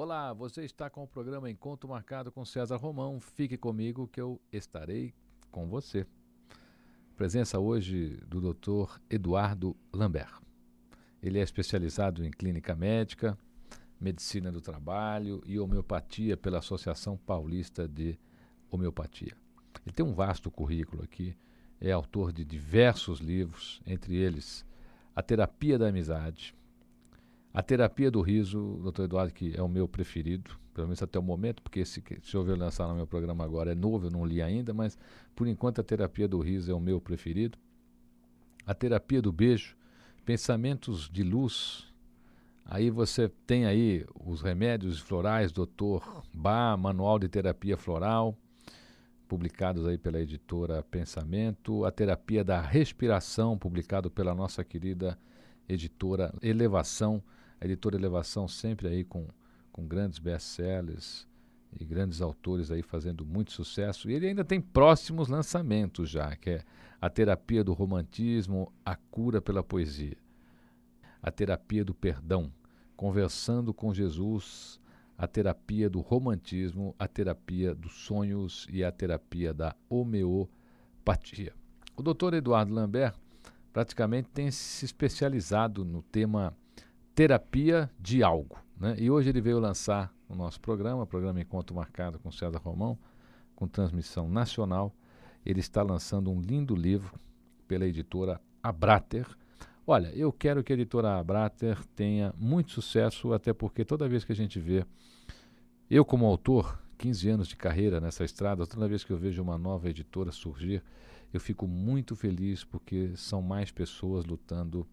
Olá, você está com o programa Encontro Marcado com César Romão. Fique comigo que eu estarei com você. Presença hoje do Dr. Eduardo Lambert. Ele é especializado em clínica médica, medicina do trabalho e homeopatia pela Associação Paulista de Homeopatia. Ele tem um vasto currículo aqui, é autor de diversos livros, entre eles A Terapia da Amizade, a terapia do riso, doutor Eduardo, que é o meu preferido, pelo menos até o momento, porque esse que o senhor veio lançar no meu programa agora é novo, eu não li ainda, mas por enquanto a terapia do riso é o meu preferido. A terapia do beijo, pensamentos de luz. Aí você tem aí os remédios florais, doutor Bá, Manual de Terapia Floral, publicados aí pela editora Pensamento. A terapia da respiração, publicado pela nossa querida editora Elevação a editora Elevação sempre aí com, com grandes best-sellers e grandes autores aí fazendo muito sucesso. E ele ainda tem próximos lançamentos já, que é a terapia do romantismo, a cura pela poesia, a terapia do perdão, conversando com Jesus, a terapia do romantismo, a terapia dos sonhos e a terapia da homeopatia. O doutor Eduardo Lambert praticamente tem se especializado no tema terapia de algo. Né? E hoje ele veio lançar o nosso programa, o programa Encontro Marcado com César Romão, com transmissão nacional. Ele está lançando um lindo livro pela editora Abrater. Olha, eu quero que a editora Abrater tenha muito sucesso, até porque toda vez que a gente vê, eu como autor, 15 anos de carreira nessa estrada, toda vez que eu vejo uma nova editora surgir, eu fico muito feliz porque são mais pessoas lutando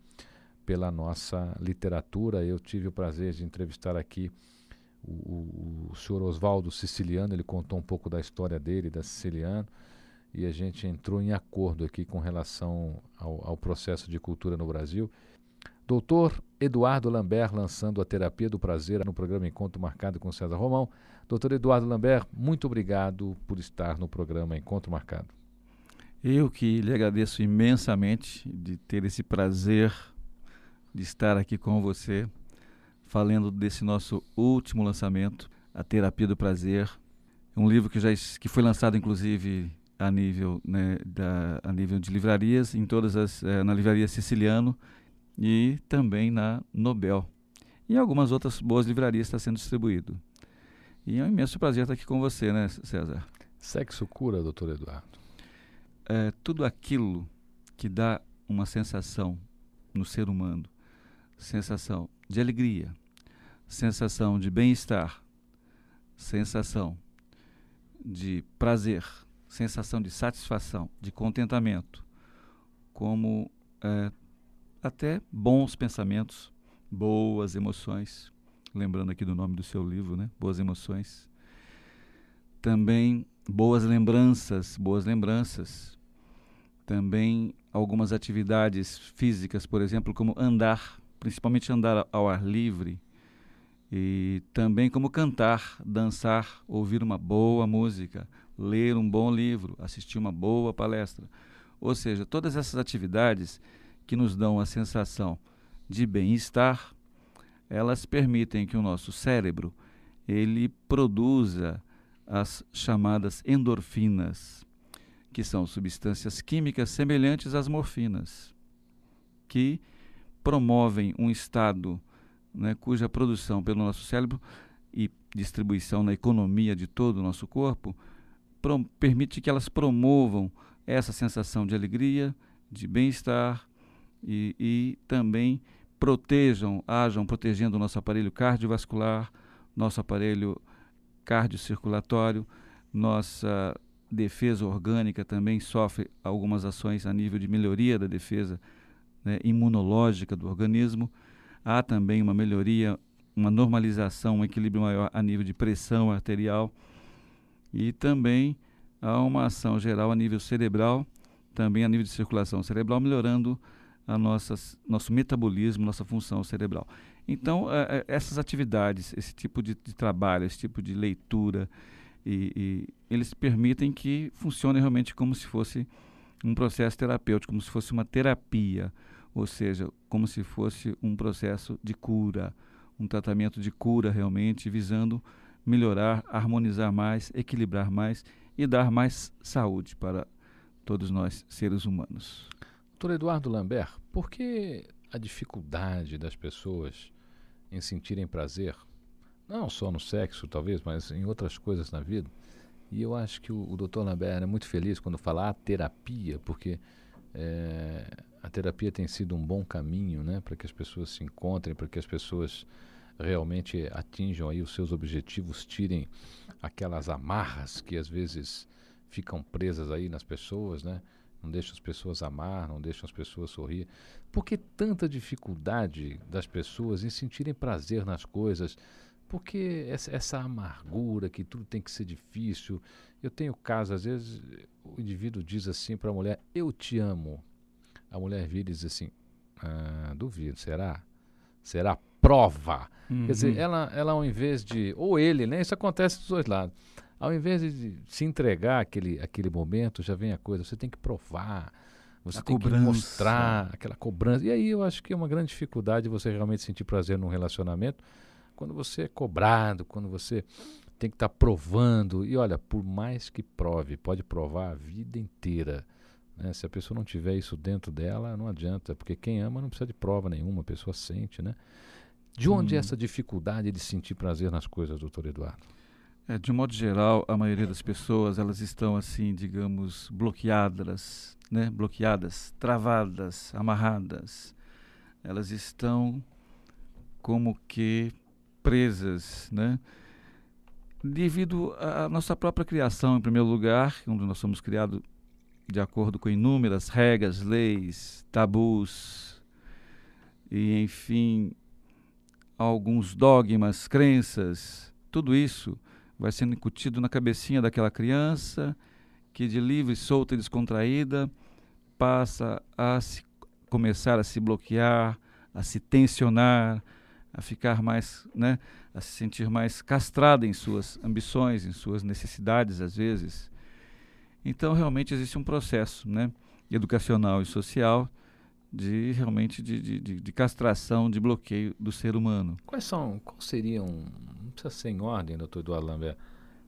pela nossa literatura. Eu tive o prazer de entrevistar aqui o, o, o senhor Oswaldo Siciliano, ele contou um pouco da história dele, da Siciliano, e a gente entrou em acordo aqui com relação ao, ao processo de cultura no Brasil. Doutor Eduardo Lambert lançando a terapia do prazer no programa Encontro Marcado com César Romão. Doutor Eduardo Lambert, muito obrigado por estar no programa Encontro Marcado. Eu que lhe agradeço imensamente de ter esse prazer de estar aqui com você, falando desse nosso último lançamento, A Terapia do Prazer. Um livro que já que foi lançado, inclusive, a nível, né, da, a nível de livrarias, em todas as, é, na livraria Siciliano e também na Nobel. E algumas outras boas livrarias está sendo distribuído. E é um imenso prazer estar aqui com você, né, César? Sexo cura, doutor Eduardo? É, tudo aquilo que dá uma sensação no ser humano sensação de alegria, sensação de bem-estar, sensação de prazer, sensação de satisfação, de contentamento, como é, até bons pensamentos, boas emoções. Lembrando aqui do nome do seu livro, né? Boas emoções. Também boas lembranças, boas lembranças. Também algumas atividades físicas, por exemplo, como andar principalmente andar ao ar livre, e também como cantar, dançar, ouvir uma boa música, ler um bom livro, assistir uma boa palestra. Ou seja, todas essas atividades que nos dão a sensação de bem-estar, elas permitem que o nosso cérebro ele produza as chamadas endorfinas, que são substâncias químicas semelhantes às morfinas, que promovem um estado né, cuja produção pelo nosso cérebro e distribuição na economia de todo o nosso corpo permite que elas promovam essa sensação de alegria, de bem-estar e, e também protejam, ajam protegendo o nosso aparelho cardiovascular, nosso aparelho cardiocirculatório, nossa defesa orgânica também sofre algumas ações a nível de melhoria da defesa né, imunológica do organismo. Há também uma melhoria, uma normalização, um equilíbrio maior a nível de pressão arterial. E também há uma ação geral a nível cerebral, também a nível de circulação cerebral, melhorando a nossa, nosso metabolismo, nossa função cerebral. Então, é, é, essas atividades, esse tipo de, de, trabalho, esse tipo de leitura, e, e, eles permitem que funcione realmente como se fosse um processo terapêutico, como se fosse uma terapia ou seja, como se fosse um processo de cura, um tratamento de cura realmente, visando melhorar, harmonizar mais, equilibrar mais e dar mais saúde para todos nós, seres humanos. Doutor Eduardo Lambert, por que a dificuldade das pessoas em sentirem prazer, não só no sexo, talvez, mas em outras coisas na vida? E eu acho que o, o Dr. Lambert é muito feliz quando fala a terapia, porque é, a terapia tem sido um bom caminho né, para que as pessoas se encontrem, para que as pessoas realmente atinjam aí os seus objetivos, tirem aquelas amarras que às vezes ficam presas aí nas pessoas, né? Não deixam as pessoas amar, não deixam as pessoas sorrir. Por que tanta dificuldade das pessoas em sentirem prazer nas coisas? Porque essa, essa amargura que tudo tem que ser difícil. Eu tenho casos, às vezes, o indivíduo diz assim para a mulher: Eu te amo. A mulher vira e diz assim: ah, Duvido, será? Será prova? Uhum. Quer dizer, uhum. ela, ela ao invés de. Ou ele, né? Isso acontece dos dois lados. Ao invés de se entregar aquele, aquele momento, já vem a coisa, você tem que provar. Você a tem cobrança. que mostrar aquela cobrança. E aí eu acho que é uma grande dificuldade você realmente sentir prazer num relacionamento quando você é cobrado, quando você tem que estar tá provando. E olha, por mais que prove, pode provar a vida inteira. Né? Se a pessoa não tiver isso dentro dela, não adianta, porque quem ama não precisa de prova nenhuma, a pessoa sente, né? De onde hum. essa dificuldade de sentir prazer nas coisas, doutor Eduardo? É, de um modo geral, a maioria das pessoas elas estão assim, digamos, bloqueadas, né? Bloqueadas, travadas, amarradas. Elas estão como que presas, né? Devido à nossa própria criação, em primeiro lugar, onde nós somos criados de acordo com inúmeras regras, leis, tabus e, enfim, alguns dogmas, crenças, tudo isso vai sendo incutido na cabecinha daquela criança que de livre, solta e descontraída passa a se, começar a se bloquear, a se tensionar, a ficar mais, né, a se sentir mais castrada em suas ambições, em suas necessidades às vezes. Então realmente existe um processo, né, educacional e social de realmente de, de, de, castração, de bloqueio do ser humano. Quais são, quais seriam, não precisa ser em ordem, doutor Eduardo Lambert,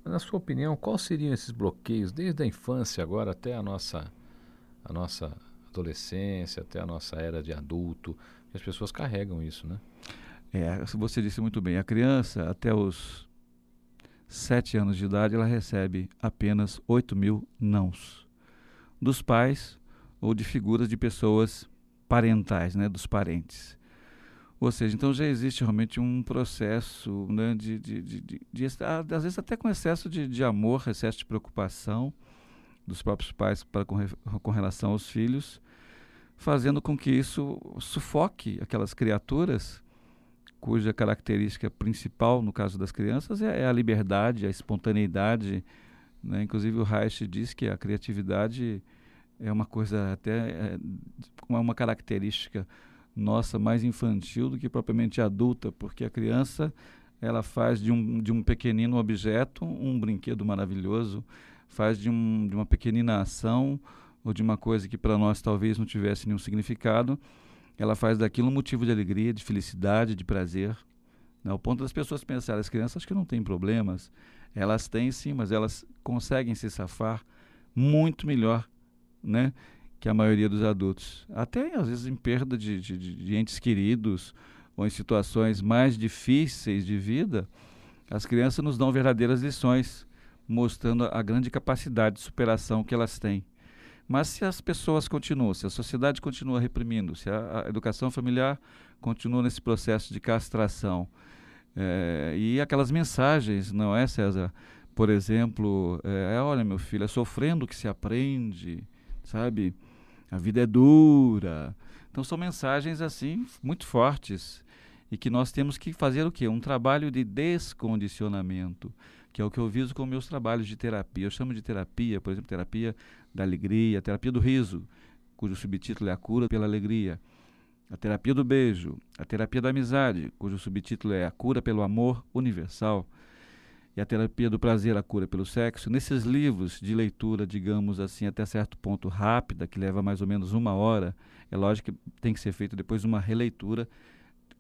na sua opinião, quais seriam esses bloqueios desde a infância agora até a nossa, a nossa adolescência, até a nossa era de adulto, as pessoas carregam isso, né? É, você disse muito bem, a criança até os sete anos de idade ela recebe apenas 8 mil nãos dos pais ou de figuras de pessoas parentais, né, dos parentes. Ou seja, então já existe realmente um processo né, de, de, de, de, de às vezes até com excesso de, de amor, excesso de preocupação dos próprios pais para com, com relação aos filhos, fazendo com que isso sufoque aquelas criaturas cuja característica principal, no caso das crianças, é, é a liberdade, a espontaneidade. Né? Inclusive o Reich diz que a criatividade é uma coisa até é, uma característica nossa mais infantil do que propriamente adulta, porque a criança ela faz de um, de um pequenino objeto um brinquedo maravilhoso, faz de, um, de uma pequenina ação ou de uma coisa que para nós talvez não tivesse nenhum significado, ela faz daquilo um motivo de alegria, de felicidade, de prazer. Né? Ao ponto das pessoas pensarem, as crianças que não têm problemas, elas têm sim, mas elas conseguem se safar muito melhor né, que a maioria dos adultos. Até às vezes em perda de, de, de entes queridos ou em situações mais difíceis de vida, as crianças nos dão verdadeiras lições, mostrando a grande capacidade de superação que elas têm. Mas se as pessoas continuam, se a sociedade continua reprimindo, se a, a educação familiar continua nesse processo de castração, é, e aquelas mensagens, não é, César? Por exemplo, é, olha, meu filho, é sofrendo que se aprende, sabe? A vida é dura. Então são mensagens assim muito fortes e que nós temos que fazer o quê? Um trabalho de descondicionamento, que é o que eu viso com meus trabalhos de terapia. Eu chamo de terapia, por exemplo, terapia da alegria, terapia do riso, cujo subtítulo é a cura pela alegria. A terapia do beijo, a terapia da amizade, cujo subtítulo é a cura pelo amor universal e a terapia do prazer, a cura pelo sexo, nesses livros de leitura, digamos assim, até certo ponto rápida, que leva mais ou menos uma hora, é lógico que tem que ser feito depois uma releitura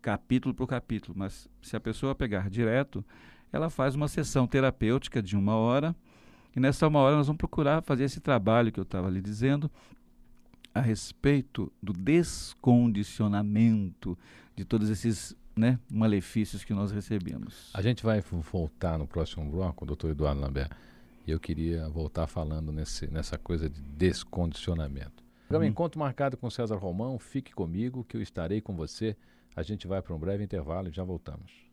capítulo por capítulo, mas se a pessoa pegar direto, ela faz uma sessão terapêutica de uma hora, e nessa uma hora nós vamos procurar fazer esse trabalho que eu estava lhe dizendo a respeito do descondicionamento de todos esses né, malefícios que nós recebemos. A gente vai voltar no próximo bloco, doutor Eduardo Lambert, e eu queria voltar falando nesse, nessa coisa de descondicionamento. Programa uhum. Encontro marcado com César Romão, fique comigo que eu estarei com você. A gente vai para um breve intervalo e já voltamos.